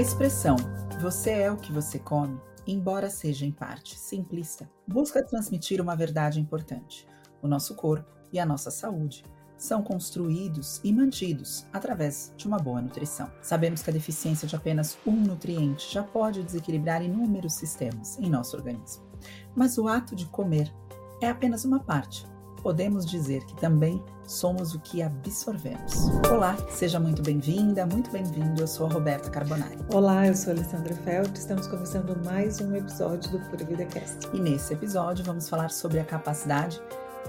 A expressão você é o que você come, embora seja em parte simplista, busca transmitir uma verdade importante. O nosso corpo e a nossa saúde são construídos e mantidos através de uma boa nutrição. Sabemos que a deficiência de apenas um nutriente já pode desequilibrar inúmeros sistemas em nosso organismo. Mas o ato de comer é apenas uma parte. Podemos dizer que também somos o que absorvemos. Olá, seja muito bem-vinda, muito bem-vindo. Eu sou a Roberta Carbonari. Olá, eu sou a Alessandra Felt. Estamos começando mais um episódio do Pura Vida Cast. E nesse episódio vamos falar sobre a capacidade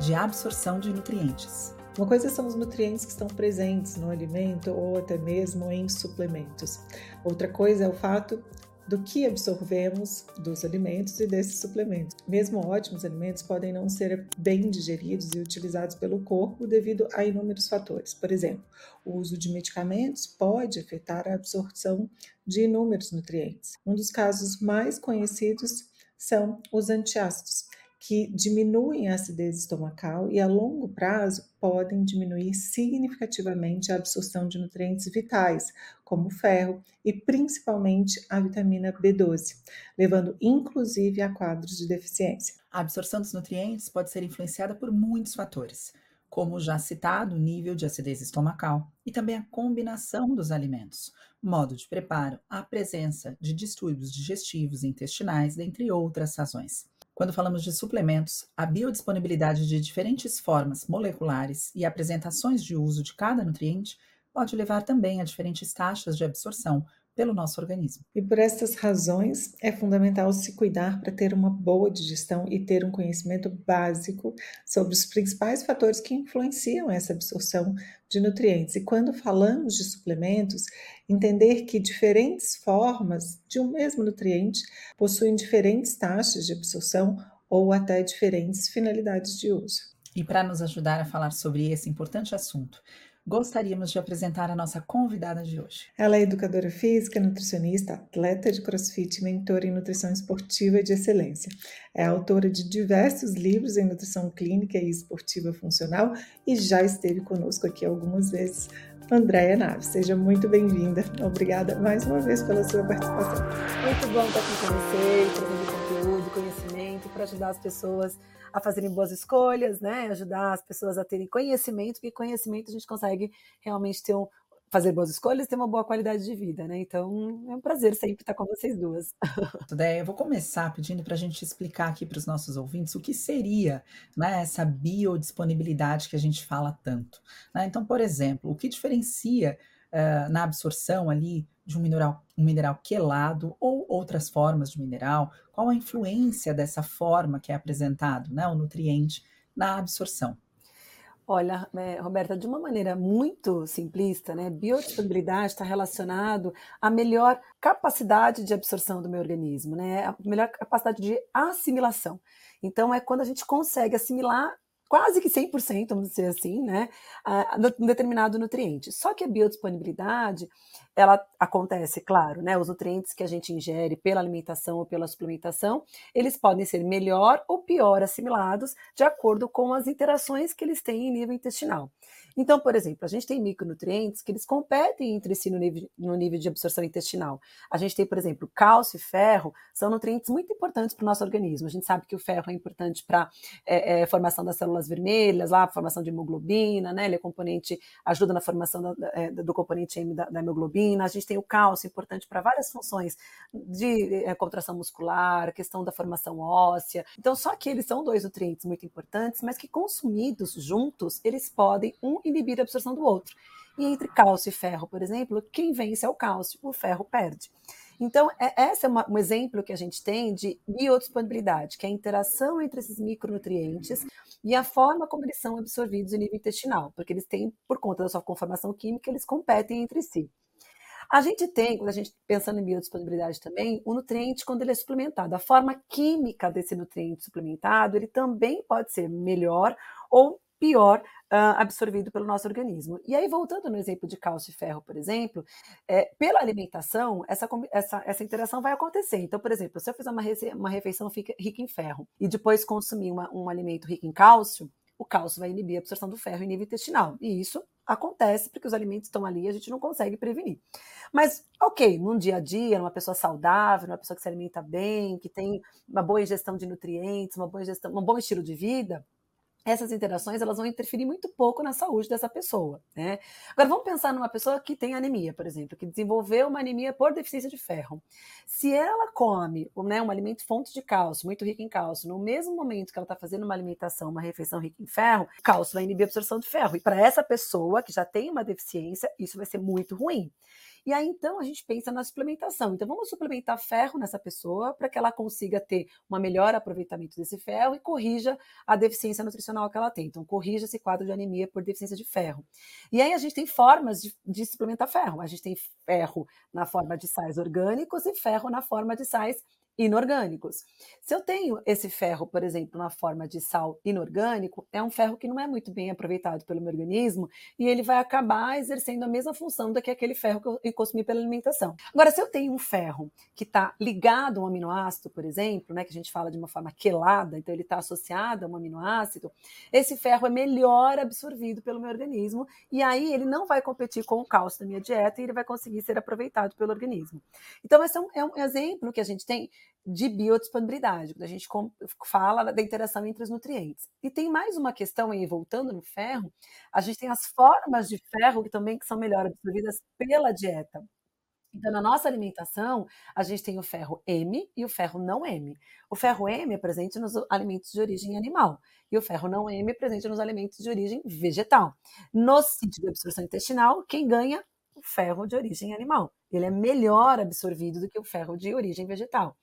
de absorção de nutrientes. Uma coisa são os nutrientes que estão presentes no alimento ou até mesmo em suplementos. Outra coisa é o fato do que absorvemos dos alimentos e desses suplementos. Mesmo ótimos alimentos podem não ser bem digeridos e utilizados pelo corpo devido a inúmeros fatores. Por exemplo, o uso de medicamentos pode afetar a absorção de inúmeros nutrientes. Um dos casos mais conhecidos são os antiácidos que diminuem a acidez estomacal e a longo prazo podem diminuir significativamente a absorção de nutrientes vitais, como ferro e principalmente a vitamina B12, levando inclusive a quadros de deficiência. A absorção dos nutrientes pode ser influenciada por muitos fatores, como já citado, o nível de acidez estomacal e também a combinação dos alimentos, modo de preparo, a presença de distúrbios digestivos e intestinais, dentre outras razões. Quando falamos de suplementos, a biodisponibilidade de diferentes formas moleculares e apresentações de uso de cada nutriente pode levar também a diferentes taxas de absorção pelo nosso organismo. E por estas razões é fundamental se cuidar para ter uma boa digestão e ter um conhecimento básico sobre os principais fatores que influenciam essa absorção de nutrientes. E quando falamos de suplementos, entender que diferentes formas de um mesmo nutriente possuem diferentes taxas de absorção ou até diferentes finalidades de uso. E para nos ajudar a falar sobre esse importante assunto, gostaríamos de apresentar a nossa convidada de hoje. Ela é educadora física, nutricionista, atleta de crossfit, mentora em nutrição esportiva de excelência. É autora de diversos livros em nutrição clínica e esportiva funcional e já esteve conosco aqui algumas vezes. Andréia Naves, seja muito bem-vinda. Obrigada mais uma vez pela sua participação. Muito bom estar aqui com você, conhecimento para ajudar as pessoas a fazerem boas escolhas, né? Ajudar as pessoas a terem conhecimento, porque conhecimento a gente consegue realmente ter um, fazer boas escolhas e ter uma boa qualidade de vida, né? Então é um prazer sempre estar com vocês duas. Eu vou começar pedindo para a gente explicar aqui para os nossos ouvintes o que seria né, essa biodisponibilidade que a gente fala tanto. Né? Então, por exemplo, o que diferencia na absorção ali de um mineral, um mineral quelado ou outras formas de mineral, qual a influência dessa forma que é apresentado, né, o nutriente, na absorção? Olha, é, Roberta, de uma maneira muito simplista, né, biodisponibilidade está relacionado à melhor capacidade de absorção do meu organismo, né, a melhor capacidade de assimilação. Então, é quando a gente consegue assimilar quase que 100%, vamos dizer assim, né, um determinado nutriente. Só que a biodisponibilidade, ela acontece, claro, né, os nutrientes que a gente ingere pela alimentação ou pela suplementação, eles podem ser melhor ou pior assimilados de acordo com as interações que eles têm em nível intestinal. Então, por exemplo, a gente tem micronutrientes que eles competem entre si no nível, no nível de absorção intestinal. A gente tem, por exemplo, cálcio e ferro, são nutrientes muito importantes para o nosso organismo. A gente sabe que o ferro é importante para é, é, formação das células vermelhas, lá, formação de hemoglobina, né? Ele é componente, ajuda na formação da, é, do componente M da, da, hemoglobina. A gente tem o cálcio, importante para várias funções de é, contração muscular, questão da formação óssea. Então, só que eles são dois nutrientes muito importantes, mas que consumidos juntos, eles podem um inibir a absorção do outro. E entre cálcio e ferro, por exemplo, quem vence é o cálcio, o ferro perde. Então, é, esse é uma, um exemplo que a gente tem de biodisponibilidade, que é a interação entre esses micronutrientes e a forma como eles são absorvidos em nível intestinal, porque eles têm, por conta da sua conformação química, eles competem entre si. A gente tem, quando a gente pensando em biodisponibilidade também, o nutriente quando ele é suplementado. A forma química desse nutriente suplementado, ele também pode ser melhor ou pior uh, absorvido pelo nosso organismo. E aí, voltando no exemplo de cálcio e ferro, por exemplo, é, pela alimentação, essa, essa, essa interação vai acontecer. Então, por exemplo, se eu fizer uma, uma refeição rica em ferro e depois consumir uma, um alimento rico em cálcio, o cálcio vai inibir a absorção do ferro em nível intestinal. E isso acontece porque os alimentos estão ali e a gente não consegue prevenir. Mas, ok, num dia a dia, numa pessoa saudável, numa pessoa que se alimenta bem, que tem uma boa ingestão de nutrientes, uma boa ingestão, um bom estilo de vida, essas interações elas vão interferir muito pouco na saúde dessa pessoa. Né? Agora vamos pensar numa pessoa que tem anemia, por exemplo, que desenvolveu uma anemia por deficiência de ferro. Se ela come né, um alimento fonte de cálcio, muito rico em cálcio, no mesmo momento que ela está fazendo uma alimentação, uma refeição rica em ferro, o cálcio vai inibir a absorção de ferro. E para essa pessoa que já tem uma deficiência, isso vai ser muito ruim. E aí, então, a gente pensa na suplementação. Então, vamos suplementar ferro nessa pessoa para que ela consiga ter um melhor aproveitamento desse ferro e corrija a deficiência nutricional que ela tem. Então, corrija esse quadro de anemia por deficiência de ferro. E aí, a gente tem formas de, de suplementar ferro. A gente tem ferro na forma de sais orgânicos e ferro na forma de sais inorgânicos. Se eu tenho esse ferro, por exemplo, na forma de sal inorgânico, é um ferro que não é muito bem aproveitado pelo meu organismo e ele vai acabar exercendo a mesma função do que aquele ferro que eu consumi pela alimentação. Agora, se eu tenho um ferro que está ligado a um aminoácido, por exemplo, né, que a gente fala de uma forma quelada, então ele está associado a um aminoácido, esse ferro é melhor absorvido pelo meu organismo e aí ele não vai competir com o cálcio da minha dieta e ele vai conseguir ser aproveitado pelo organismo. Então, esse é um, é um exemplo que a gente tem de biodisponibilidade, quando a gente fala da interação entre os nutrientes. E tem mais uma questão aí, voltando no ferro, a gente tem as formas de ferro que também são melhor absorvidas pela dieta. Então, na nossa alimentação, a gente tem o ferro M e o ferro não M. O ferro M é presente nos alimentos de origem animal e o ferro não M é presente nos alimentos de origem vegetal. No sítio de absorção intestinal, quem ganha o ferro de origem animal. Ele é melhor absorvido do que o ferro de origem vegetal.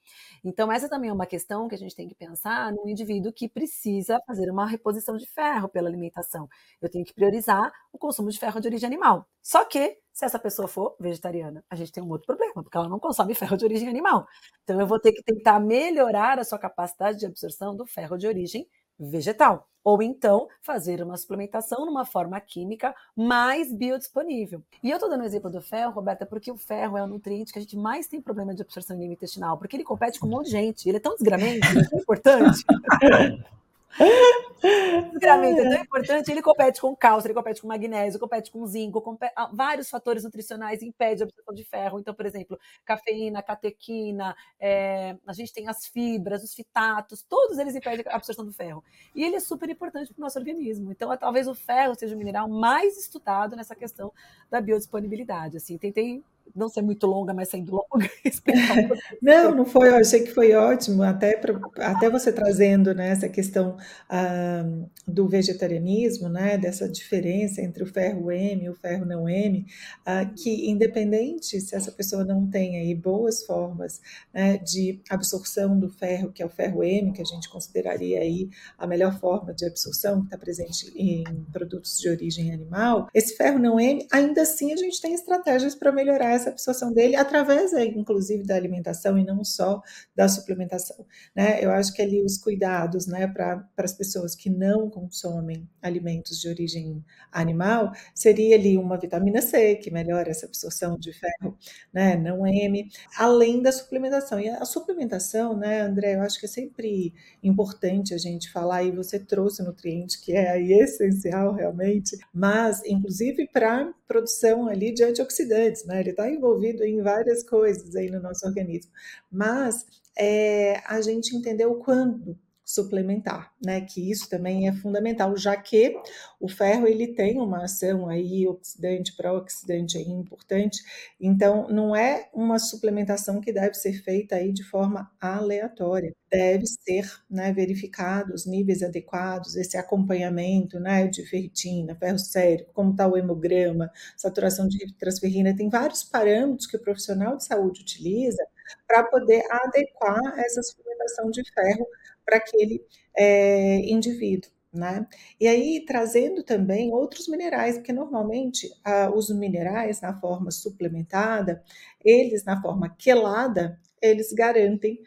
Então, essa também é uma questão que a gente tem que pensar no indivíduo que precisa fazer uma reposição de ferro pela alimentação. Eu tenho que priorizar o consumo de ferro de origem animal. Só que, se essa pessoa for vegetariana, a gente tem um outro problema, porque ela não consome ferro de origem animal. Então, eu vou ter que tentar melhorar a sua capacidade de absorção do ferro de origem vegetal. Ou então fazer uma suplementação numa forma química mais biodisponível. E eu estou dando o exemplo do ferro, Roberta, porque o ferro é o nutriente que a gente mais tem problema de absorção intestinal, porque ele compete com um monte de gente. Ele é tão desgramento, ele é tão importante. Desgramento é tão importante, ele compete com cálcio, ele compete com magnésio, compete com zinco, compete... Ah, vários fatores nutricionais impedem a absorção de ferro. Então, por exemplo, cafeína, catequina, é... a gente tem as fibras, os fitatos, todos eles impedem a absorção do ferro. E ele é super importante para o nosso organismo. Então, talvez o ferro seja o mineral mais estudado nessa questão da biodisponibilidade. Assim, tentei não ser muito longa, mas sendo longa. não, não foi, eu achei que foi ótimo, até, pra, até você trazendo né, essa questão ah, do vegetarianismo, né, dessa diferença entre o ferro M e o ferro não M, ah, que independente se essa pessoa não tem aí boas formas né, de absorção do ferro, que é o ferro M, que a gente consideraria aí a melhor forma de absorção, que está presente em produtos de origem animal, esse ferro não M, ainda assim a gente tem estratégias para melhorar essa absorção dele através, é, inclusive, da alimentação e não só da suplementação. Né? Eu acho que ali os cuidados né, para as pessoas que não consomem alimentos de origem animal seria ali uma vitamina C, que melhora essa absorção de ferro, né, não M, além da suplementação. E a suplementação, né, André, eu acho que é sempre importante a gente falar, e você trouxe nutriente que é aí essencial realmente, mas inclusive para produção ali de antioxidantes, né? Ele está envolvido em várias coisas aí no nosso organismo. Mas é, a gente entendeu quando suplementar, né? Que isso também é fundamental, já que o ferro ele tem uma ação aí oxidante para oxidante aí importante, então não é uma suplementação que deve ser feita aí de forma aleatória, deve ser, né, verificado os níveis adequados, esse acompanhamento, né, de ferritina, ferro sérico, como está o hemograma, saturação de transferrina, tem vários parâmetros que o profissional de saúde utiliza para poder adequar essa suplementação de ferro para aquele é, indivíduo. Né? E aí trazendo também outros minerais, porque normalmente ah, os minerais na forma suplementada, eles na forma quelada, eles garantem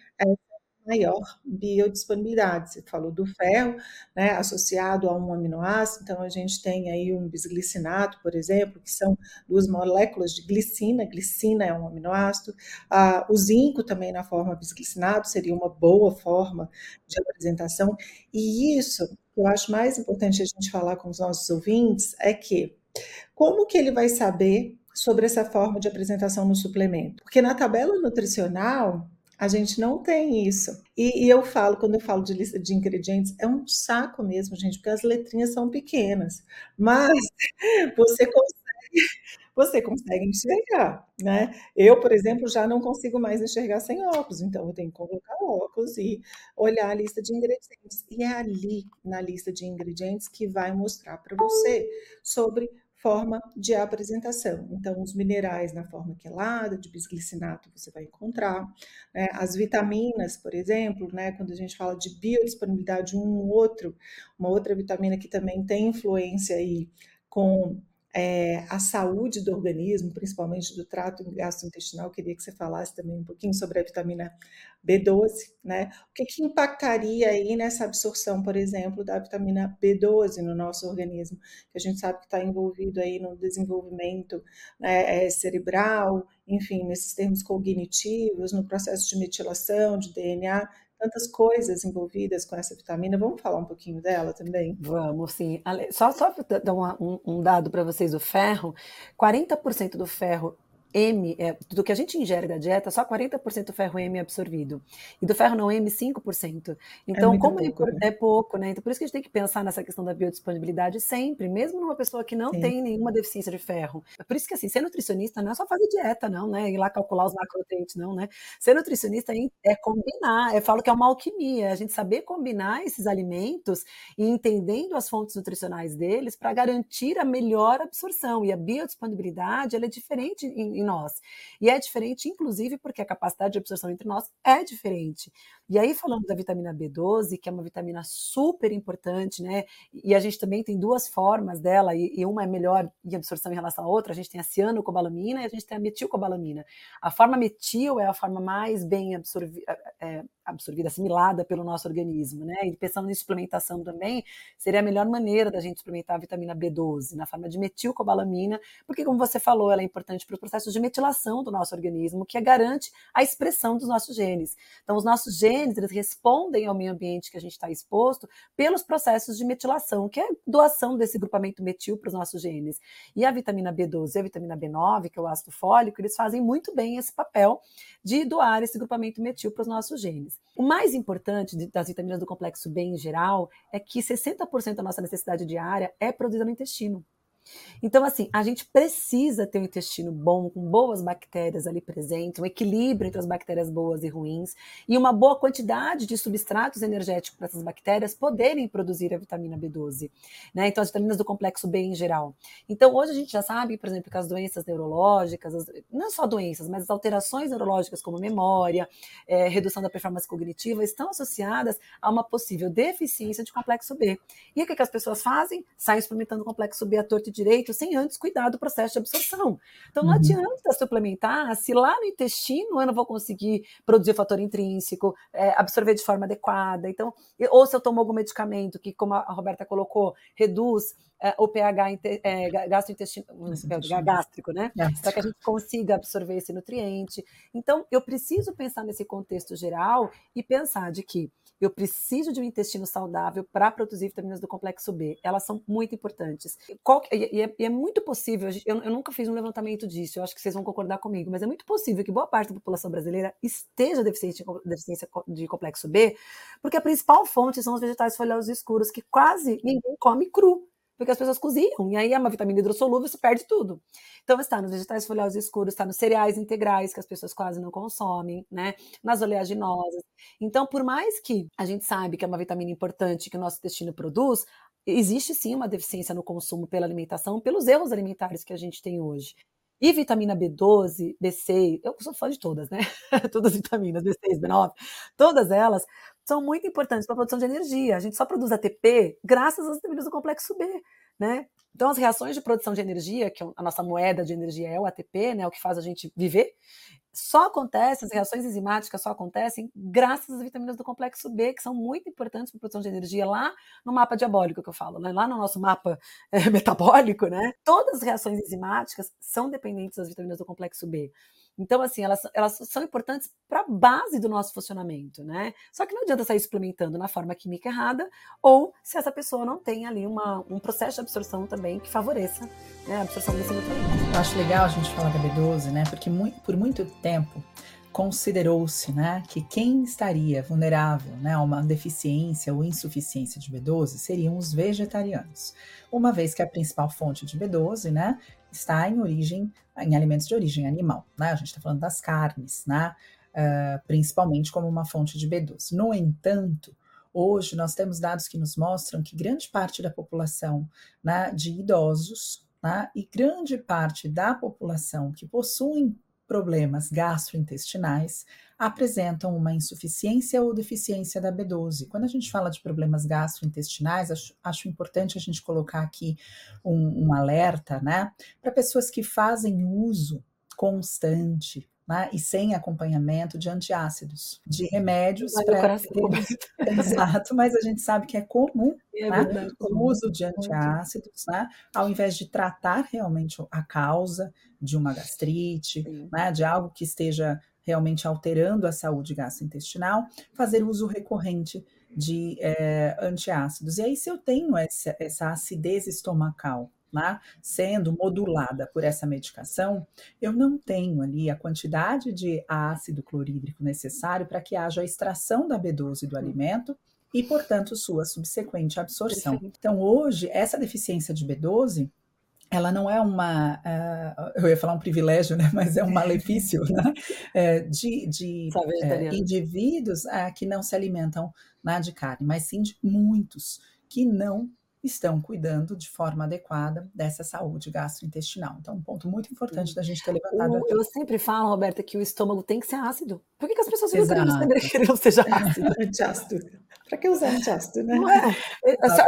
maior biodisponibilidade. Você falou do ferro, né, associado a um aminoácido, então a gente tem aí um bisglicinato, por exemplo, que são duas moléculas de glicina, glicina é um aminoácido, ah, o zinco também na forma bisglicinato seria uma boa forma de apresentação, e isso que eu acho mais importante a gente falar com os nossos ouvintes é que Como que ele vai saber sobre essa forma de apresentação no suplemento? Porque na tabela nutricional, a gente não tem isso. E, e, eu falo, quando eu falo de lista de ingredientes, é um saco mesmo, gente, porque as letrinhas são pequenas. Mas você consegue, você consegue enxergar, né? Eu, por exemplo, já não consigo mais enxergar sem óculos, então eu tenho que colocar óculos e olhar a lista de ingredientes. E é ali, na lista de ingredientes, que vai mostrar para você sobre forma de apresentação. Então, os minerais na forma quelada, de bisglicinato, você vai encontrar. Né? As vitaminas, por exemplo, né? quando a gente fala de biodisponibilidade, um outro, uma outra vitamina que também tem influência aí com é, a saúde do organismo, principalmente do trato gastrointestinal. Eu queria que você falasse também um pouquinho sobre a vitamina B12, né? O que, que impactaria aí nessa absorção, por exemplo, da vitamina B12 no nosso organismo, que a gente sabe que está envolvido aí no desenvolvimento né, é, cerebral, enfim, nesses termos cognitivos, no processo de metilação de DNA tantas coisas envolvidas com essa vitamina. Vamos falar um pouquinho dela também? Vamos, sim. Só, só dar um, um dado para vocês do ferro: 40% do ferro M, é, do que a gente ingere da dieta, só 40% ferro M é absorvido. E do ferro não M, 5%. Então, é como é pouco, né? é pouco, né? Então, por isso que a gente tem que pensar nessa questão da biodisponibilidade sempre, mesmo numa pessoa que não Sim. tem nenhuma deficiência de ferro. Por isso que, assim, ser nutricionista não é só fazer dieta, não, né? Ir lá calcular os macronutrientes, não, né? Ser nutricionista é combinar. Eu falo que é uma alquimia, a gente saber combinar esses alimentos e entendendo as fontes nutricionais deles para garantir a melhor absorção. E a biodisponibilidade, ela é diferente em em nós. E é diferente, inclusive, porque a capacidade de absorção entre nós é diferente. E aí, falando da vitamina B12, que é uma vitamina super importante, né? E a gente também tem duas formas dela, e, e uma é melhor em absorção em relação à outra. A gente tem a cianocobalamina e a gente tem a metilcobalamina. A forma metil é a forma mais bem absorvida. É, absorvida, assimilada pelo nosso organismo, né? E pensando em suplementação também, seria a melhor maneira da gente suplementar a vitamina B12 na forma de metilcobalamina, porque como você falou, ela é importante para o processo de metilação do nosso organismo, que garante a expressão dos nossos genes. Então, os nossos genes, eles respondem ao meio ambiente que a gente está exposto pelos processos de metilação, que é doação desse grupamento metil para os nossos genes. E a vitamina B12 e a vitamina B9, que é o ácido fólico, eles fazem muito bem esse papel de doar esse grupamento metil para os nossos genes. O mais importante das vitaminas do complexo B em geral é que 60% da nossa necessidade diária é produzida no intestino. Então, assim, a gente precisa ter um intestino bom, com boas bactérias ali presentes, um equilíbrio entre as bactérias boas e ruins, e uma boa quantidade de substratos energéticos para essas bactérias poderem produzir a vitamina B12, né? Então, as vitaminas do complexo B em geral. Então, hoje a gente já sabe, por exemplo, que as doenças neurológicas, as, não só doenças, mas as alterações neurológicas como memória, é, redução da performance cognitiva, estão associadas a uma possível deficiência de complexo B. E o que, que as pessoas fazem? Saem experimentando complexo B à torta direito sem antes cuidar do processo de absorção. Então não uhum. adianta suplementar se lá no intestino eu não vou conseguir produzir o fator intrínseco, é, absorver de forma adequada. Então, ou se eu tomo algum medicamento que, como a Roberta colocou, reduz o pH é, gastrointestinal, gástrico, né? Para que a gente consiga absorver esse nutriente. Então, eu preciso pensar nesse contexto geral e pensar de que eu preciso de um intestino saudável para produzir vitaminas do complexo B. Elas são muito importantes. E, é, é, muito possível, eu, eu, nunca fiz um levantamento disso, eu acho que vocês vão concordar comigo, mas é muito possível que boa parte da população brasileira esteja deficiente de deficiência de complexo B, porque a principal fonte são os vegetais folhosos escuros, que quase ninguém come cru porque as pessoas cozinham, e aí é uma vitamina hidrossolúvel, você perde tudo. Então está nos vegetais folhosos escuros, está nos cereais integrais, que as pessoas quase não consomem, né? Nas oleaginosas. Então, por mais que a gente sabe que é uma vitamina importante que o nosso intestino produz, existe sim uma deficiência no consumo pela alimentação, pelos erros alimentares que a gente tem hoje. E vitamina B12, B6, eu sou fã de todas, né? todas as vitaminas, B6, B9, todas elas são muito importantes para a produção de energia. A gente só produz ATP graças às vitaminas do complexo B, né? Então, as reações de produção de energia, que é a nossa moeda de energia é o ATP, né, o que faz a gente viver, só acontece, as reações enzimáticas só acontecem graças às vitaminas do complexo B, que são muito importantes para a produção de energia lá no mapa diabólico que eu falo, né? lá no nosso mapa é, metabólico, né? Todas as reações enzimáticas são dependentes das vitaminas do complexo B. Então, assim, elas, elas são importantes para a base do nosso funcionamento, né? Só que não adianta sair suplementando na forma química errada ou se essa pessoa não tem ali uma, um processo de absorção também que favoreça né, a absorção desse nutriente. Eu acho legal a gente falar da B12, né? Porque muito, por muito tempo considerou-se né, que quem estaria vulnerável né, a uma deficiência ou insuficiência de B12 seriam os vegetarianos, uma vez que a principal fonte de B12 né, está em origem em alimentos de origem animal. Né? A gente está falando das carnes, né, uh, principalmente como uma fonte de B12. No entanto, hoje nós temos dados que nos mostram que grande parte da população né, de idosos né, e grande parte da população que possuem problemas gastrointestinais apresentam uma insuficiência ou deficiência da B12. Quando a gente fala de problemas gastrointestinais, acho, acho importante a gente colocar aqui um, um alerta, né, para pessoas que fazem uso constante né, e sem acompanhamento de antiácidos, de remédios para exato, mas a gente sabe que é comum é né, o uso de antiácidos, né, ao invés de tratar realmente a causa de uma gastrite, né, de algo que esteja realmente alterando a saúde gastrointestinal, fazer uso recorrente de é, antiácidos. E aí, se eu tenho essa, essa acidez estomacal né, sendo modulada por essa medicação, eu não tenho ali a quantidade de ácido clorídrico necessário para que haja a extração da B12 do alimento e, portanto, sua subsequente absorção. Então, hoje, essa deficiência de B12 ela não é uma, uh, eu ia falar um privilégio, né, mas é um malefício né, é, de, de é, indivíduos uh, que não se alimentam né, de carne, mas sim de muitos que não estão cuidando de forma adequada dessa saúde gastrointestinal. Então, um ponto muito importante da gente ter levantado. O, eu sempre falo, Roberta, que o estômago tem que ser ácido. Por que, que as pessoas ficam que ele não seja ácido? Antiácido. Para que usar antiácido, né? Não é.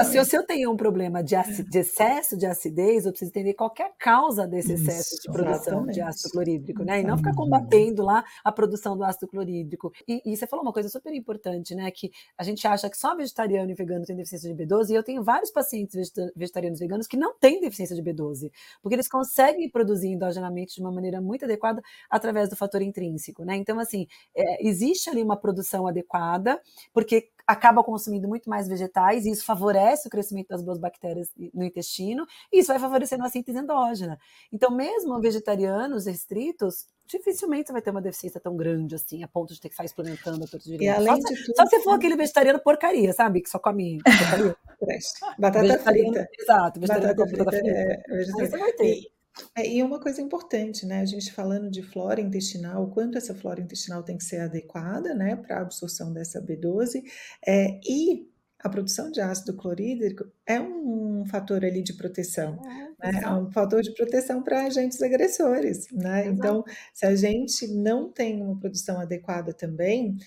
Se, se, eu tenho um problema de, de, excesso de acidez, eu preciso entender qual é a causa desse excesso Isso, de produção exatamente. de ácido clorídrico, né? E não ficar combatendo lá a produção do ácido clorídrico. E, e, você falou uma coisa super importante, né? Que a gente acha que só vegetariano e vegano tem deficiência de B12, e eu tenho vários pacientes vegetarianos e veganos que não têm deficiência de B12, porque eles conseguem produzir endogenamente de uma maneira muito adequada através do fator intrínseco, né? Então, assim, é, existe ali uma produção adequada, porque acaba consumindo muito mais vegetais, e isso favorece o crescimento das boas bactérias no intestino, e isso vai favorecendo a síntese endógena. Então, mesmo vegetarianos restritos, dificilmente você vai ter uma deficiência tão grande assim, a ponto de ter que sair experimentando a todo E além só, de tudo, só se for aquele vegetariano porcaria, sabe? Que só come porcaria. batata frita. Exato, vegetariano batata frita. É, Aí você vai ter. E, é, e uma coisa importante, né? A gente falando de flora intestinal, o quanto essa flora intestinal tem que ser adequada, né, para a absorção dessa B12, é, e a produção de ácido clorídrico é um fator ali de proteção, é? É um fator de proteção para agentes agressores, né? Então, se a gente não tem uma produção adequada também,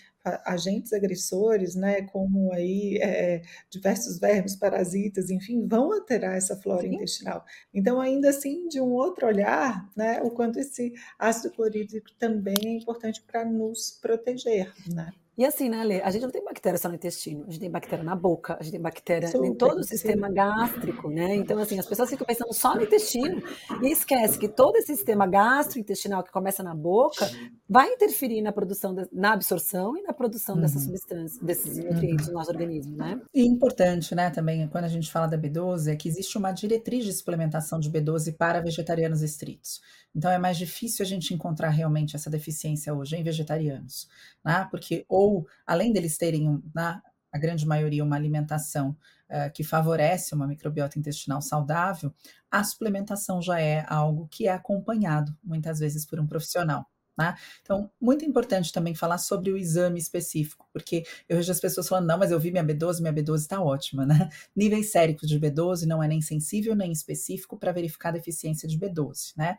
agentes agressores, né, como aí é, diversos vermes, parasitas, enfim, vão alterar essa flora Sim. intestinal. Então, ainda assim, de um outro olhar, né, o quanto esse ácido clorídrico também é importante para nos proteger, né? E assim, né, Lê? A gente não tem bactéria só no intestino, a gente tem bactéria na boca, a gente tem bactéria Super, em todo o sistema sim. gástrico, né? Então, assim, as pessoas ficam pensando só no intestino e esquece que todo esse sistema gastrointestinal que começa na boca vai interferir na produção, de, na absorção e na produção uhum. dessas substâncias, desses nutrientes uhum. no nosso organismo, né? E importante, né, também, quando a gente fala da B12, é que existe uma diretriz de suplementação de B12 para vegetarianos estritos. Então, é mais difícil a gente encontrar realmente essa deficiência hoje em vegetarianos, né? Porque ou além deles terem, na a grande maioria, uma alimentação uh, que favorece uma microbiota intestinal saudável, a suplementação já é algo que é acompanhado muitas vezes por um profissional. Né? Então, muito importante também falar sobre o exame específico, porque eu vejo as pessoas falando, não, mas eu vi minha B12, minha B12 está ótima, né? Níveis séricos de B12 não é nem sensível nem específico para verificar a deficiência de B12, né?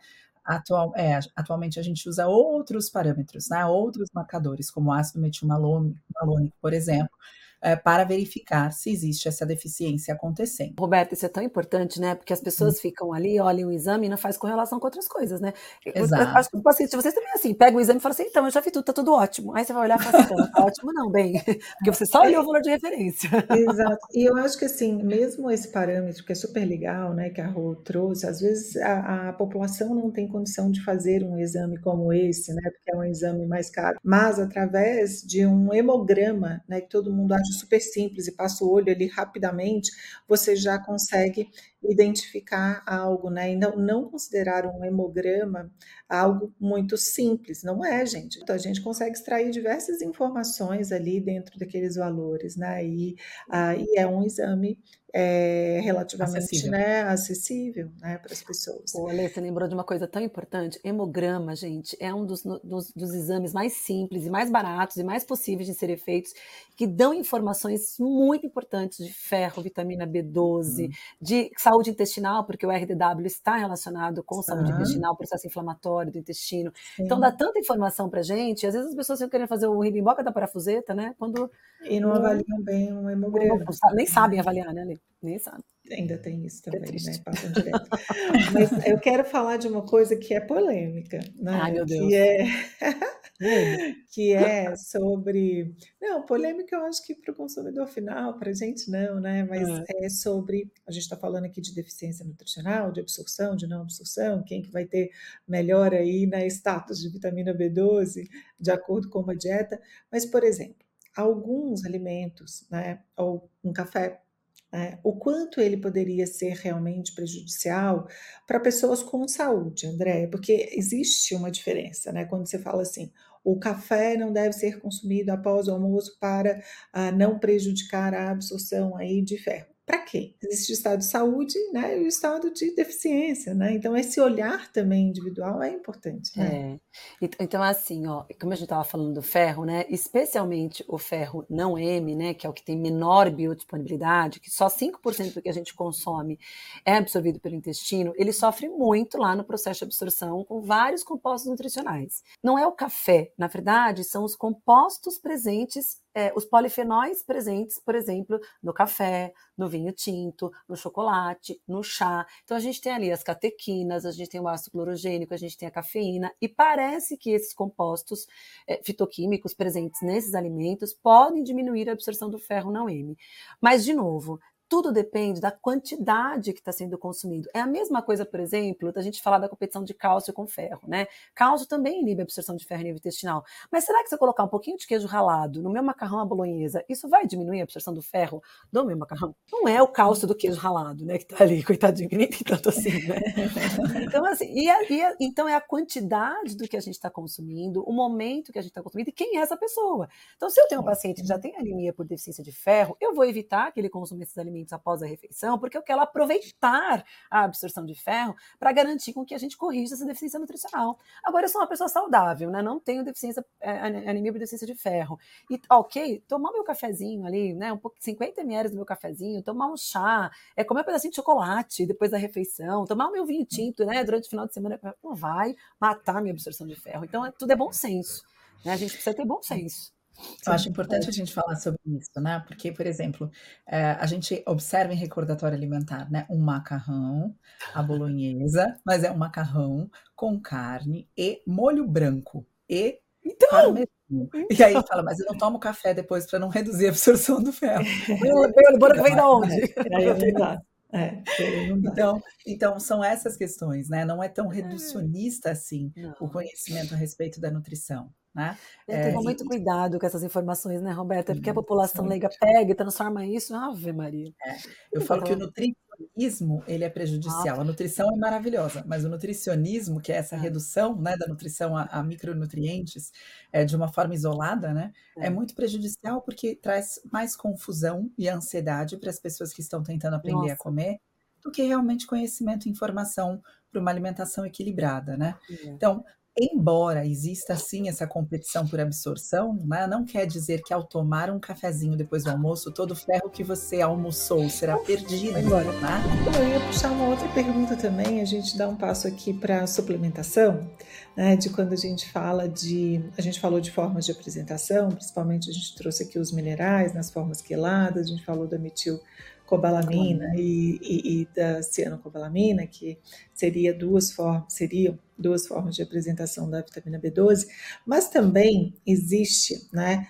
Atual, é, atualmente a gente usa outros parâmetros, né, outros marcadores, como ácido metilmalônico, por exemplo, é, para verificar se existe essa deficiência acontecendo. Roberto, isso é tão importante, né? Porque as pessoas hum. ficam ali, olham o exame e não faz correlação com outras coisas, né? Exato. Acho que o paciente, vocês também assim, pega o exame e fala assim, então, eu já vi tudo, tá tudo ótimo. Aí você vai olhar e fala assim, então, tá ótimo não, bem, porque você só olhou o valor de referência. Exato. E eu acho que assim, mesmo esse parâmetro que é super legal, né, que a Rô trouxe, às vezes a, a população não tem condição de fazer um exame como esse, né, porque é um exame mais caro, mas através de um hemograma, né, que todo mundo acha super simples e passa o olho ali rapidamente, você já consegue identificar algo, né? E não, não considerar um hemograma algo muito simples, não é, gente. Então, a gente consegue extrair diversas informações ali dentro daqueles valores, né? E, ah, e é um exame é, relativamente acessível, né, acessível né, para as pessoas. Pô, Alê, você lembrou de uma coisa tão importante? Hemograma, gente, é um dos, dos, dos, exames mais simples e mais baratos e mais possíveis de serem feitos, que dão informações muito importantes de ferro, vitamina B12, hum. de saúde intestinal, porque o RDW está relacionado com saúde intestinal, processo inflamatório do intestino. Sim. Então dá tanta informação para gente, às vezes as pessoas ficam querendo fazer o ribimboca da parafuseta, né? Quando e não avaliam bem um hemograma. Nem sabem avaliar, né, Lê? Nem sabem. Ainda tem isso também, né? Passam direto. Mas eu quero falar de uma coisa que é polêmica, né? Ai, meu Deus. Que é, que é sobre. Não, polêmica eu acho que para o consumidor final, para a gente não, né? Mas é. é sobre. A gente está falando aqui de deficiência nutricional, de absorção, de não absorção, quem que vai ter melhor aí na né, status de vitamina B12, de acordo com uma dieta. Mas, por exemplo, alguns alimentos, né, ou um café, né, o quanto ele poderia ser realmente prejudicial para pessoas com saúde, André, porque existe uma diferença, né, quando você fala assim, o café não deve ser consumido após o almoço para uh, não prejudicar a absorção aí de ferro para quê? Existe o estado de saúde né, e o estado de deficiência, né? Então, esse olhar também individual é importante. Né? É. Então, assim, ó, como a gente estava falando do ferro, né? Especialmente o ferro não M, né? Que é o que tem menor biodisponibilidade, que só 5% do que a gente consome é absorvido pelo intestino, ele sofre muito lá no processo de absorção com vários compostos nutricionais. Não é o café, na verdade, são os compostos presentes é, os polifenóis presentes, por exemplo, no café, no vinho tinto, no chocolate, no chá. Então a gente tem ali as catequinas, a gente tem o ácido clorogênico, a gente tem a cafeína, e parece que esses compostos é, fitoquímicos presentes nesses alimentos podem diminuir a absorção do ferro não M. Mas, de novo, tudo depende da quantidade que está sendo consumido. É a mesma coisa, por exemplo, da gente falar da competição de cálcio com ferro, né? Cálcio também inibe a absorção de ferro em nível intestinal. Mas será que se eu colocar um pouquinho de queijo ralado no meu macarrão à bolonhesa, isso vai diminuir a absorção do ferro do meu macarrão? Não é o cálcio do queijo ralado, né? Que tá ali, coitadinho, que nem tem tanto assim, né? Então, assim, e a, e a, então é a quantidade do que a gente está consumindo, o momento que a gente está consumindo e quem é essa pessoa. Então, se eu tenho um paciente que já tem anemia por deficiência de ferro, eu vou evitar que ele consuma esses alimentos alimentos após a refeição, porque eu quero aproveitar a absorção de ferro para garantir com que a gente corrija essa deficiência nutricional. Agora, eu sou uma pessoa saudável, né? Não tenho deficiência, é, anemia por deficiência de ferro. E, ok, tomar meu cafezinho ali, né? Um pouco, 50 ml do meu cafezinho, tomar um chá, é comer um pedacinho de chocolate depois da refeição, tomar o meu vinho tinto, né? Durante o final de semana, não vai matar a minha absorção de ferro. Então, é, tudo é bom senso. Né? A gente precisa ter bom senso. Eu acho importante a gente falar sobre isso, né? Porque, por exemplo, é, a gente observa em recordatório alimentar, né? Um macarrão, a bolonhesa, mas é um macarrão com carne e molho branco e então. E aí fala, mas eu não tomo café depois para não reduzir a absorção do ferro. O branco vem da onde? É, é, então, então, são essas questões, né? Não é tão reducionista assim não. o conhecimento a respeito da nutrição. Né? É, Tem muito cuidado com essas informações, né, Roberta? Porque a população leiga pega e transforma isso, Ave Maria. É. Eu falo que o nutricionismo ele é prejudicial. A nutrição é maravilhosa, mas o nutricionismo, que é essa é. redução né, da nutrição a, a micronutrientes é, de uma forma isolada, né, é. é. muito prejudicial porque traz mais confusão e ansiedade para as pessoas que estão tentando aprender Nossa. a comer do que realmente conhecimento e informação para uma alimentação equilibrada, né? É. Então, embora exista sim essa competição por absorção, né, não quer dizer que ao tomar um cafezinho depois do almoço, todo o ferro que você almoçou será perdido. Agora, né? Eu ia puxar uma outra pergunta também, a gente dá um passo aqui para a suplementação, né, de quando a gente fala de, a gente falou de formas de apresentação, principalmente a gente trouxe aqui os minerais nas formas queladas, a gente falou da metil cobalamina e, e, e, da cianocobalamina, que seria duas formas, seriam duas formas de apresentação da vitamina B12, mas também existe né,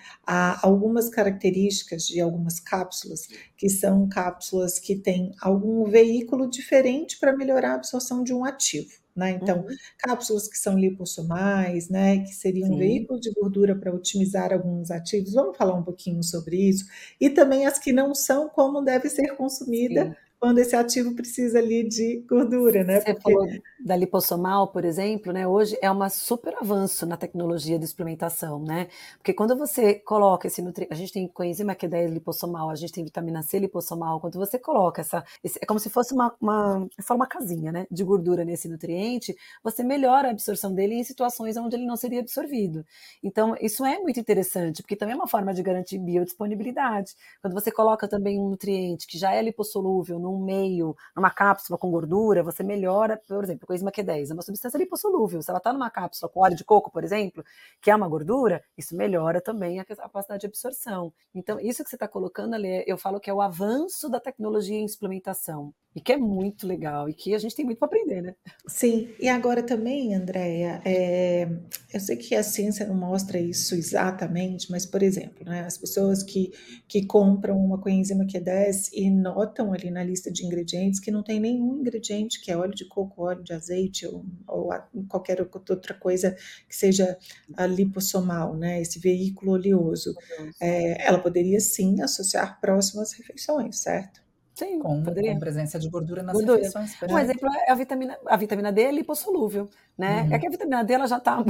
algumas características de algumas cápsulas, que são cápsulas que têm algum veículo diferente para melhorar a absorção de um ativo. Né? Então, uhum. cápsulas que são lipossomais, né, que seriam um veículo de gordura para otimizar alguns ativos, vamos falar um pouquinho sobre isso, e também as que não são, como deve ser consumida Sim quando esse ativo precisa ali de gordura, né? Você Porque... falou da lipossomal, por exemplo, né? Hoje é um super avanço na tecnologia de suplementação, né? Porque quando você coloca esse nutriente, a gente tem coenzima Q10 lipossomal, a gente tem vitamina C lipossomal, quando você coloca essa, esse, é como se fosse uma, uma, uma casinha, né? De gordura nesse nutriente, você melhora a absorção dele em situações onde ele não seria absorvido. Então, isso é muito interessante, porque também é uma forma de garantir biodisponibilidade. Quando você coloca também um nutriente que já é lipossolúvel num meio, numa cápsula com gordura, você melhora, por exemplo, com a Q10, é uma substância lipossolúvel. Se ela está numa cápsula com óleo de coco, por exemplo, que é uma gordura, isso melhora também a capacidade de absorção. Então, isso que você está colocando ali, eu falo que é o avanço da tecnologia em suplementação e que é muito legal e que a gente tem muito para aprender, né? Sim, e agora também, Andréia, é, eu sei que a ciência não mostra isso exatamente, mas, por exemplo, né, as pessoas que, que compram uma coenzima Q10 e notam ali na lista de ingredientes que não tem nenhum ingrediente que é óleo de coco, óleo de azeite ou, ou qualquer outra coisa que seja a lipossomal, né, esse veículo oleoso, é, ela poderia sim associar próximas refeições, certo? Sim, com, com presença de gordura nas gordura. refeições. Um exemplo é a vitamina, a vitamina D é lipossolúvel, né? Uhum. É que a vitamina D ela já está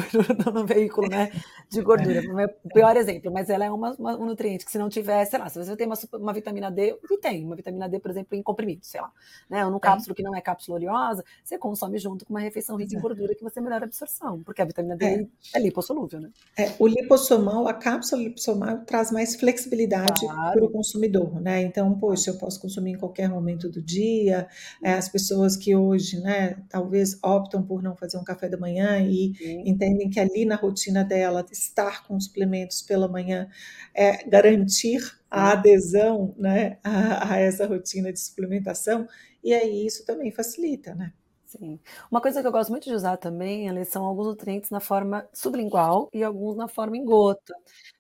no veículo né, de gordura. É. O pior exemplo, mas ela é uma, uma, um nutriente que se não tiver, sei lá, se você tem uma, uma vitamina D, e tem uma vitamina D, por exemplo, em comprimido, sei lá, né? Ou num cápsula que não é cápsula oleosa, você consome junto com uma refeição rica em gordura que você melhora a absorção, porque a vitamina D é, é lipossolúvel, né? É, o lipossomal, a cápsula lipossomal traz mais flexibilidade claro. para o consumidor, né? Então, poxa, eu posso consumir qualquer momento do dia. É, as pessoas que hoje, né, talvez optam por não fazer um café da manhã e Sim. entendem que ali na rotina dela estar com suplementos pela manhã é garantir a adesão, né, a, a essa rotina de suplementação. E aí isso também facilita, né? Sim. Uma coisa que eu gosto muito de usar também, eles são alguns nutrientes na forma sublingual e alguns na forma em gota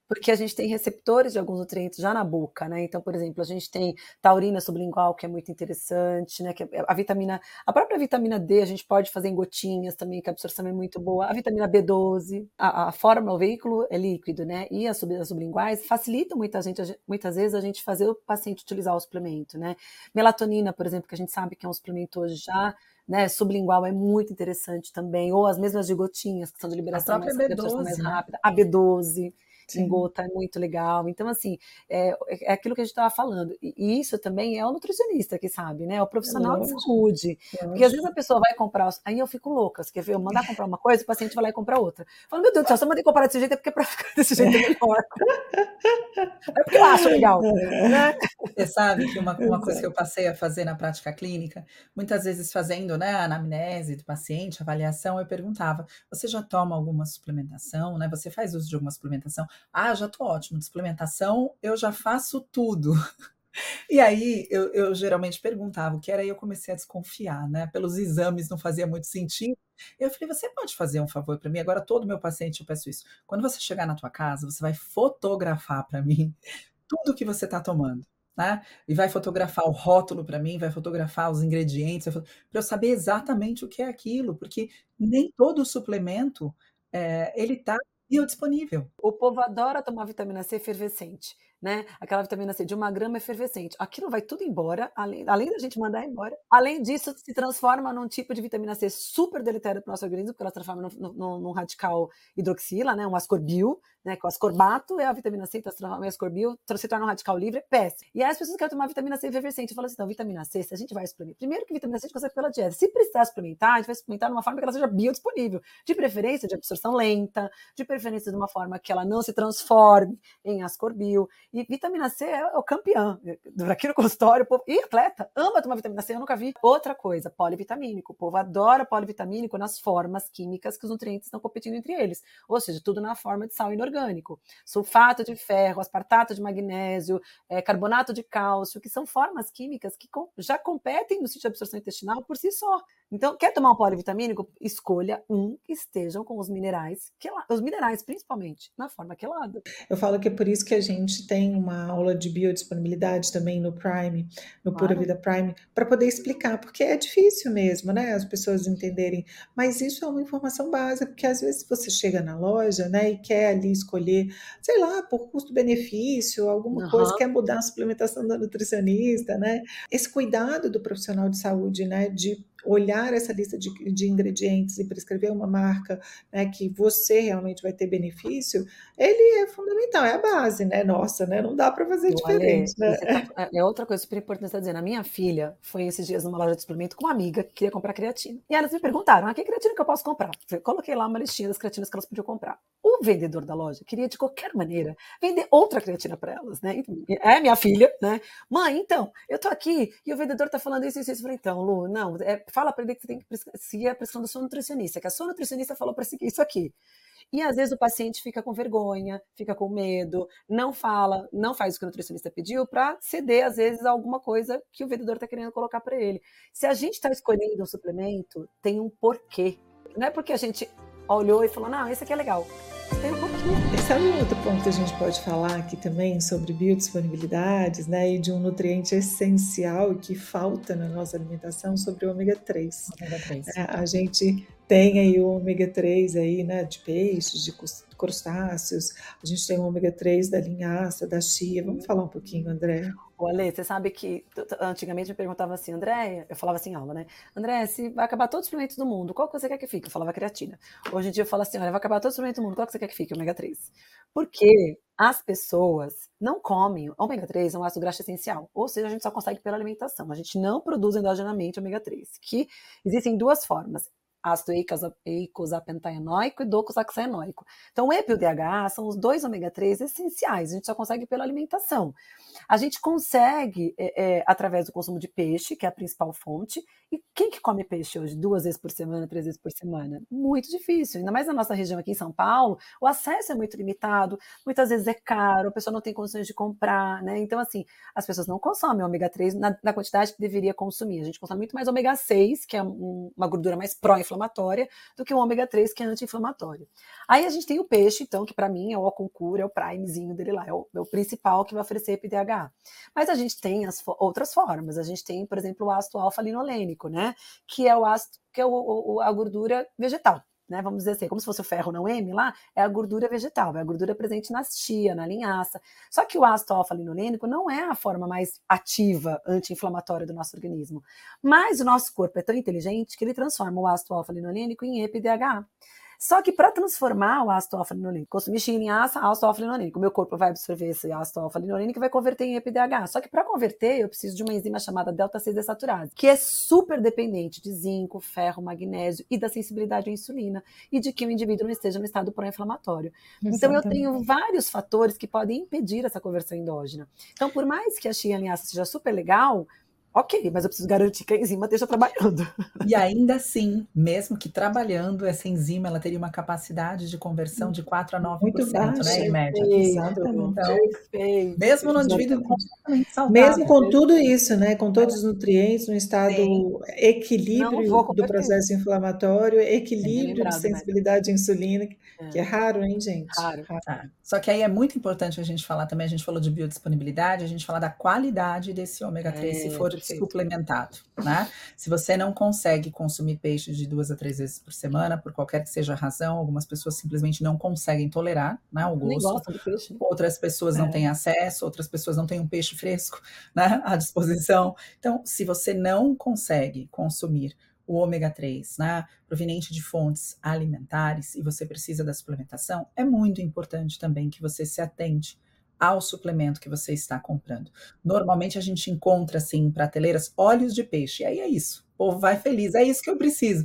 porque a gente tem receptores de alguns nutrientes já na boca, né? Então, por exemplo, a gente tem taurina sublingual, que é muito interessante, né? Que é a vitamina, a própria vitamina D a gente pode fazer em gotinhas também, que a absorção é muito boa. A vitamina B12, a, a fórmula, o veículo é líquido, né? E as, sub, as sublinguais facilitam muita gente, muitas vezes a gente fazer o paciente utilizar o suplemento, né? Melatonina, por exemplo, que a gente sabe que é um suplemento hoje já né, sublingual é muito interessante também, ou as mesmas de gotinhas, que são de liberação mais, B12, mais rápida, a B12, Sim. em gota é muito legal. Então, assim, é, é aquilo que a gente estava falando. E isso também é o nutricionista que sabe, né? É o profissional é de saúde. Porque às vezes a pessoa vai comprar, aí eu fico louca, você quer ver? Eu mandar comprar uma coisa, o paciente vai lá e compra outra. Eu falo, meu Deus do céu, se eu mandei comprar desse jeito é porque para ficar desse jeito é melhor. é porque eu acho legal. É. Né? Você sabe que uma, uma coisa que eu passei a fazer na prática clínica, muitas vezes fazendo né, a anamnese do paciente, avaliação, eu perguntava: você já toma alguma suplementação, né? Você faz uso de alguma suplementação? Ah, já tô ótimo, de suplementação eu já faço tudo. E aí eu, eu, geralmente perguntava o que era e eu comecei a desconfiar, né? Pelos exames não fazia muito sentido. Eu falei, você pode fazer um favor para mim? Agora todo meu paciente eu peço isso. Quando você chegar na tua casa, você vai fotografar para mim tudo que você está tomando. Né? E vai fotografar o rótulo para mim, vai fotografar os ingredientes, para eu saber exatamente o que é aquilo, porque nem todo suplemento é, ele está biodisponível. O povo adora tomar vitamina C efervescente. Né? Aquela vitamina C de uma grama efervescente. Aquilo vai tudo embora, além, além da gente mandar embora. Além disso, se transforma num tipo de vitamina C super deletério para o nosso organismo, porque ela se transforma num, num radical hidroxila, né? Um ascorbil, né? Que o ascorbato é a vitamina C, então se transforma em ascorbil, se torna um radical livre, é péssimo. E aí as pessoas querem tomar vitamina C efervescente. Eu falo assim, então, vitamina C, se a gente vai suplementar. Primeiro que vitamina C a gente consegue pela dieta. Se precisar suplementar, a gente vai suplementar de uma forma que ela seja biodisponível. De preferência de absorção lenta, de preferência de uma forma que ela não se transforme em ascorbil. E vitamina C é o campeão. Aqui no consultório, povo, e atleta, ama tomar vitamina C, eu nunca vi. Outra coisa, polivitamínico. O povo adora polivitamínico nas formas químicas que os nutrientes estão competindo entre eles. Ou seja, tudo na forma de sal inorgânico. Sulfato de ferro, aspartato de magnésio, é, carbonato de cálcio, que são formas químicas que já competem no sítio de absorção intestinal por si só. Então, quer tomar um polivitamínico? Escolha um que estejam com os minerais, os minerais principalmente, na forma quelada. Eu falo que é por isso que a gente tem uma aula de biodisponibilidade também no Prime, no. Pura Vida Prime, para poder explicar, porque é difícil mesmo, né, as pessoas entenderem, mas isso é uma informação básica, porque às vezes você chega na loja, né, e quer ali escolher, sei lá, por custo-benefício, alguma uhum. coisa, quer mudar a suplementação da nutricionista, né, esse cuidado do profissional de saúde, né, de olhar essa lista de, de ingredientes e prescrever uma marca né, que você realmente vai ter benefício, ele é fundamental, é a base, né? Nossa, né? Não dá para fazer diferente. né? tá, é outra coisa super importante estar dizendo. A minha filha foi esses dias numa loja de suplemento com uma amiga que queria comprar creatina. E elas me perguntaram: ah, que creatina que eu posso comprar? Eu coloquei lá uma listinha das creatinas que elas podiam comprar. O vendedor da loja queria, de qualquer maneira, vender outra creatina para elas, né? É minha filha, né? Mãe, então, eu tô aqui e o vendedor tá falando isso, isso, isso. Eu falei, então, Lu, não, é, fala para ele que você tem que seguir a prescrição da sua nutricionista, que a sua nutricionista falou para seguir isso aqui. E às vezes o paciente fica com vergonha, fica com medo, não fala, não faz o que o nutricionista pediu para ceder, às vezes, a alguma coisa que o vendedor está querendo colocar para ele. Se a gente está escolhendo um suplemento, tem um porquê. Não é porque a gente olhou e falou, não, esse aqui é legal. Tem um. E sabe um outro ponto que a gente pode falar aqui também sobre biodisponibilidades, né? E de um nutriente essencial e que falta na nossa alimentação sobre o ômega 3. Ômega 3. É, a gente tem aí o ômega 3 aí, né, de peixes, de crustáceos, a gente tem o ômega 3 da linhaça, da chia. Vamos falar um pouquinho, André? O Ale, você sabe que antigamente me perguntava assim, André, eu falava assim em aula, né? André, se vai acabar todos os suplementos do mundo, qual que você quer que fique? Eu falava creatina. Hoje em dia eu falo assim, olha, vai acabar todos os suplementos do mundo, qual que você quer que fique? Ômega 3. Porque as pessoas não comem. Ômega 3 é um ácido graxo essencial, ou seja, a gente só consegue pela alimentação. A gente não produz endogenamente ômega 3, que existem duas formas ácido eicosapentaenoico e docosahexaenoico. Então, o EPA e o DHA são os dois ômega 3 essenciais, a gente só consegue pela alimentação. A gente consegue é, é, através do consumo de peixe, que é a principal fonte, e quem que come peixe hoje duas vezes por semana, três vezes por semana? Muito difícil, ainda mais na nossa região aqui em São Paulo, o acesso é muito limitado, muitas vezes é caro, a pessoa não tem condições de comprar, né? Então, assim, as pessoas não consomem ômega 3 na, na quantidade que deveria consumir. A gente consome muito mais ômega 6, que é um, uma gordura mais pró-inflamatória, do que o ômega 3, que é anti-inflamatório. Aí a gente tem o peixe, então, que para mim é o concura, é o primezinho dele lá, é o, é o principal que vai oferecer EPDH. Mas a gente tem as outras formas, a gente tem, por exemplo, o ácido alfa-linolênico, né? Que é o ácido, que é o, o, a gordura vegetal. Né, vamos dizer assim, como se fosse o ferro não M lá, é a gordura vegetal, é a gordura presente na chia, na linhaça. Só que o ácido alfa-linolênico não é a forma mais ativa anti-inflamatória do nosso organismo. Mas o nosso corpo é tão inteligente que ele transforma o ácido alfa-linolênico em EPDH. Só que para transformar o ácido alfa-linolênico, consumir linhaça, ácido alfa-linolênico, o meu corpo vai absorver esse ácido alfa-linolênico e vai converter em EPDH. Só que para converter, eu preciso de uma enzima chamada delta-6 desaturase, que é super dependente de zinco, ferro, magnésio e da sensibilidade à insulina e de que o indivíduo não esteja no estado pró-inflamatório. Então eu tenho vários fatores que podem impedir essa conversão endógena. Então, por mais que a chia linhaça seja super legal, Ok, mas eu preciso garantir que a enzima esteja trabalhando. E ainda assim, mesmo que trabalhando, essa enzima ela teria uma capacidade de conversão de 4 a 9%, Muito baixo, né, em média. Exatamente. Então, Perfeito. mesmo no indivíduo completamente saudável. Mesmo com tudo isso, né, com todos os nutrientes, no estado Sim. equilíbrio do processo inflamatório, equilíbrio de né? sensibilidade à insulina, é. que é raro, hein, gente? Raro. raro. Ah, só que aí é muito importante a gente falar também, a gente falou de biodisponibilidade, a gente falar da qualidade desse ômega 3, é. se for Perfeito. suplementado, né? Se você não consegue consumir peixe de duas a três vezes por semana, por qualquer que seja a razão, algumas pessoas simplesmente não conseguem tolerar, né, o gosto. Nem gostam do peixe. Outras pessoas é. não têm acesso, outras pessoas não têm um peixe fresco, né, à disposição. Então, se você não consegue consumir o ômega 3, né, proveniente de fontes alimentares, e você precisa da suplementação, é muito importante também que você se atente ao suplemento que você está comprando. Normalmente a gente encontra assim em prateleiras óleos de peixe, e aí é isso. O povo vai feliz, é isso que eu preciso.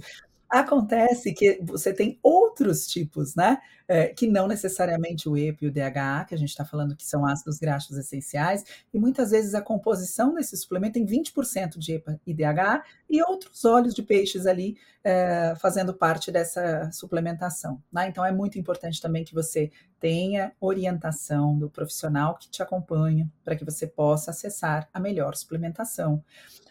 Acontece que você tem outros tipos, né? É, que não necessariamente o EPA e o DHA, que a gente está falando que são ácidos graxos essenciais, e muitas vezes a composição desse suplemento tem 20% de EPA e DHA e outros óleos de peixes ali é, fazendo parte dessa suplementação. Né? Então é muito importante também que você tenha orientação do profissional que te acompanha para que você possa acessar a melhor suplementação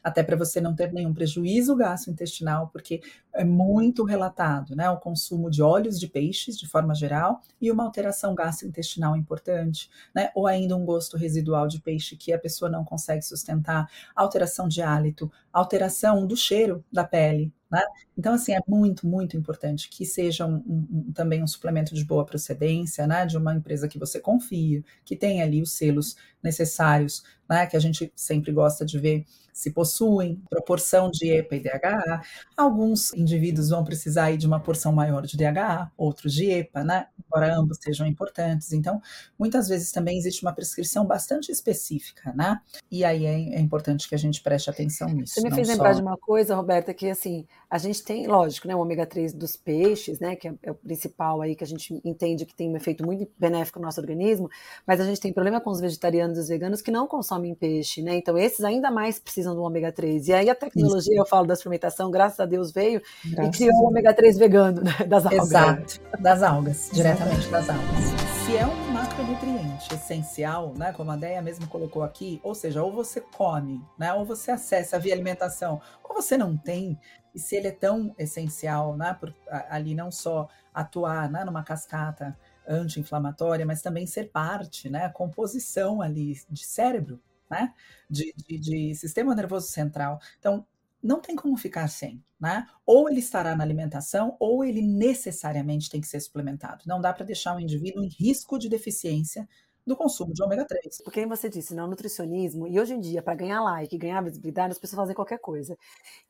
até para você não ter nenhum prejuízo gastrointestinal, porque é muito relatado, né? O consumo de óleos de peixes, de forma geral, e uma alteração gastrointestinal importante, né? Ou ainda um gosto residual de peixe que a pessoa não consegue sustentar, alteração de hálito, alteração do cheiro da pele, né? Então, assim, é muito, muito importante que seja um, um, também um suplemento de boa procedência, né? De uma empresa que você confia, que tem ali os selos necessários, né? Que a gente sempre gosta de ver se possuem proporção de EPA e DHA. Alguns indivíduos vão precisar de uma porção maior de DHA, outros de EPA, né? Embora ambos sejam importantes. Então, muitas vezes também existe uma prescrição bastante específica, né? E aí é, é importante que a gente preste atenção nisso. Você me fez só... lembrar de uma coisa, Roberta, que assim, a gente tem, lógico, né, o ômega 3 dos peixes, né, que é, é o principal aí que a gente entende que tem um efeito muito benéfico no nosso organismo, mas a gente tem problema com os vegetarianos e os veganos que não consomem peixe, né? Então esses ainda mais precisam do ômega 3. E aí a tecnologia, Isso. eu falo da fermentação, graças a Deus veio graças e criou o ômega 3 vegano, né, das algas. Exato, das algas, diretamente das algas. Se é um macronutriente essencial, né, como a Deia mesmo colocou aqui, ou seja, ou você come, né, ou você acessa via alimentação, ou você não tem, e se ele é tão essencial, né, por, ali não só atuar né, numa cascata anti-inflamatória, mas também ser parte, né, a composição ali de cérebro, né, de, de, de sistema nervoso central. Então, não tem como ficar sem, né? Ou ele estará na alimentação, ou ele necessariamente tem que ser suplementado. Não dá para deixar o indivíduo em risco de deficiência do consumo de ômega 3. Porque você disse, não, nutricionismo, e hoje em dia, para ganhar like, ganhar visibilidade, as pessoas fazem qualquer coisa.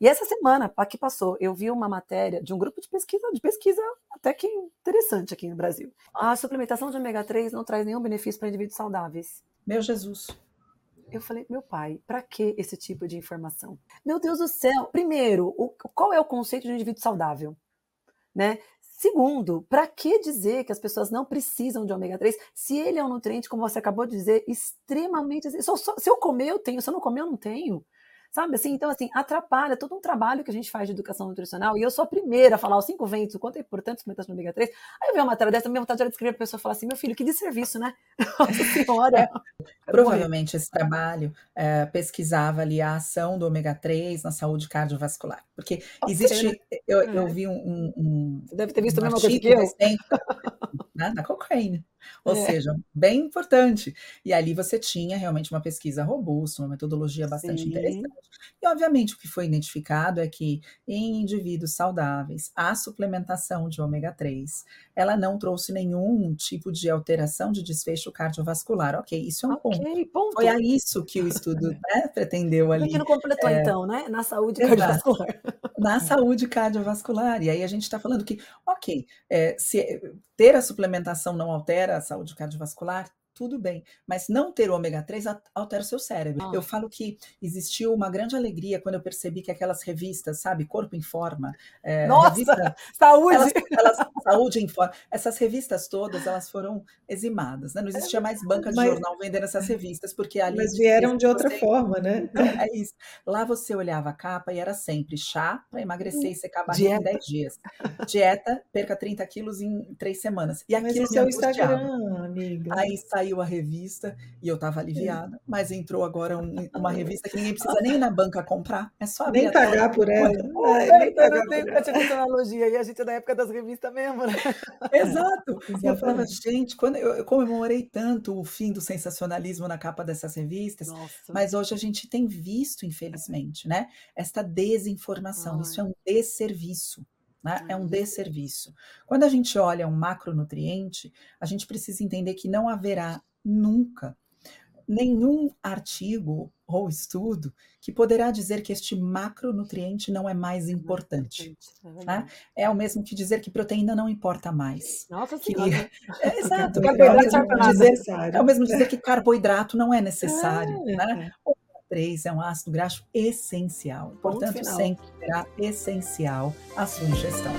E essa semana, que passou, eu vi uma matéria de um grupo de pesquisa, de pesquisa até que interessante aqui no Brasil. A suplementação de ômega 3 não traz nenhum benefício para indivíduos saudáveis. Meu Jesus. Eu falei, meu pai, para que esse tipo de informação? Meu Deus do céu! Primeiro, o, qual é o conceito de um indivíduo saudável? Né? Segundo, para que dizer que as pessoas não precisam de ômega 3 se ele é um nutriente, como você acabou de dizer, extremamente. Se eu, se eu comer, eu tenho, se eu não comer, eu não tenho. Sabe assim? Então, assim, atrapalha todo um trabalho que a gente faz de educação nutricional. E eu sou a primeira a falar os cinco ventos, o quanto é importante suplementação de ômega 3. Aí eu vi uma matéria dessa, minha vontade era de escrever a pessoa e falar assim: meu filho, que desserviço, né? Nossa senhora. Provavelmente esse trabalho é, pesquisava ali a ação do ômega 3 na saúde cardiovascular. Porque existe. Né? Eu, eu, é. vi um. um, um Você deve ter visto um a mesma coisa que eu. Recente, né, na cocaína. Ou é. seja, bem importante. E ali você tinha realmente uma pesquisa robusta, uma metodologia bastante Sim. interessante. E, obviamente, o que foi identificado é que em indivíduos saudáveis, a suplementação de ômega 3, ela não trouxe nenhum tipo de alteração de desfecho cardiovascular. Ok, isso é um okay, ponto. ponto. Foi a isso que o estudo né, pretendeu ali. Que não completou, é... então, né? Na saúde Exato. cardiovascular. Na saúde cardiovascular. E aí a gente está falando que, ok, é, se ter a suplementação não altera a saúde cardiovascular, tudo bem, mas não ter ômega 3 altera o seu cérebro. Ah. Eu falo que existiu uma grande alegria quando eu percebi que aquelas revistas, sabe, Corpo em Forma, é, Nossa, revista, saúde! Elas, elas, saúde em Forma, essas revistas todas, elas foram eximadas, né? Não existia mais banca de mas, jornal vendendo essas revistas, porque ali... Mas vieram de outra você, forma, né? É isso. Lá você olhava a capa e era sempre chá para emagrecer e secar a barriga em 10 dias. Dieta, perca 30 quilos em 3 semanas. E aquilo mas é o Instagram, amiga. Aí saiu saiu a revista e eu estava aliviada, mas entrou agora um, uma revista que ninguém precisa nem ir na banca comprar, é só abrir Nem pagar por ela. É, É, pagar não ela. essa analogia, e a gente é da época das revistas mesmo, né? Exato. E eu falava, Exatamente. gente, quando eu, eu comemorei tanto o fim do sensacionalismo na capa dessas revistas, Nossa. mas hoje a gente tem visto, infelizmente, né, esta desinformação. Isso é Ai. um desserviço. Né? É um Uhum. desserviço. Quando a gente olha um macronutriente, a gente precisa entender que não haverá nunca nenhum artigo ou estudo que poderá dizer que este macronutriente não é mais importante. É verdade. É o mesmo que dizer que proteína não importa mais. Nossa Que- senhora. É, exato. É o nada. dizer é o mesmo dizer que carboidrato não é necessário, É, né? 3 é um ácido graxo essencial, portanto, sempre será essencial a sua ingestão.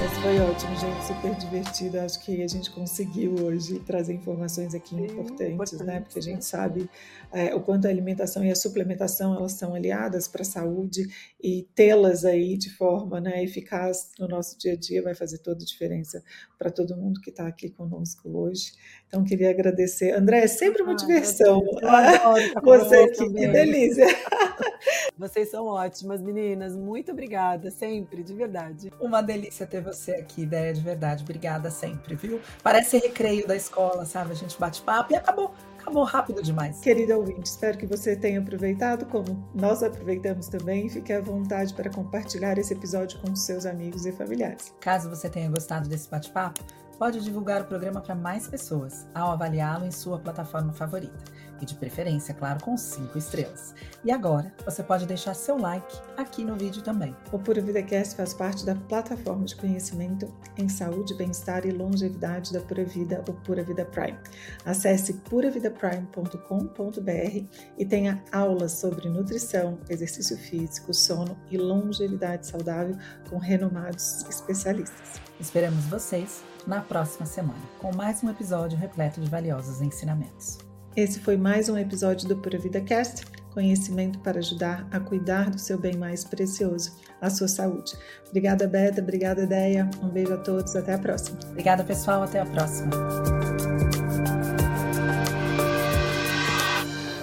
Mas foi ótimo, gente, super divertido. Acho que a gente conseguiu hoje trazer informações aqui Sim, importantes, né? Porque a gente importantes. sabe é, o quanto a alimentação e a suplementação elas são aliadas para a saúde e tê-las aí de forma né, eficaz no nosso dia a dia vai fazer toda a diferença para todo mundo que está aqui conosco hoje. Então, queria agradecer. André, é sempre uma Ai, diversão. meu Deus, eu adoro estar com Você vocês aqui, que delícia. Vocês são ótimas, meninas. Muito obrigada, sempre, de verdade. Uma delícia ter você aqui, ideia de verdade. Obrigada sempre, viu? Parece recreio da escola, sabe? A gente bate papo e acabou. Acabou rápido demais. Querida ouvinte, espero que você tenha aproveitado, como nós aproveitamos também. Fique à vontade para compartilhar esse episódio com seus amigos e familiares. Caso você tenha gostado desse bate-papo, pode divulgar o programa para mais pessoas ao avaliá-lo em sua plataforma favorita. E de preferência, claro, com cinco estrelas. E agora, você pode deixar seu like aqui no vídeo também. O Pura Vida Cast faz parte da plataforma de conhecimento em saúde, bem-estar e longevidade da Pura Vida, o Pura Vida Prime. Acesse puravidaprime.com.br e tenha aulas sobre nutrição, exercício físico, sono e longevidade saudável com renomados especialistas. Esperamos vocês na próxima semana com mais um episódio repleto de valiosos ensinamentos. Esse foi mais um episódio do Pura Vida Cast, conhecimento para ajudar a cuidar do seu bem mais precioso, a sua saúde. Obrigada, Beta, obrigada, Deia. Um beijo a todos, até a próxima. Obrigada, pessoal. Até a próxima.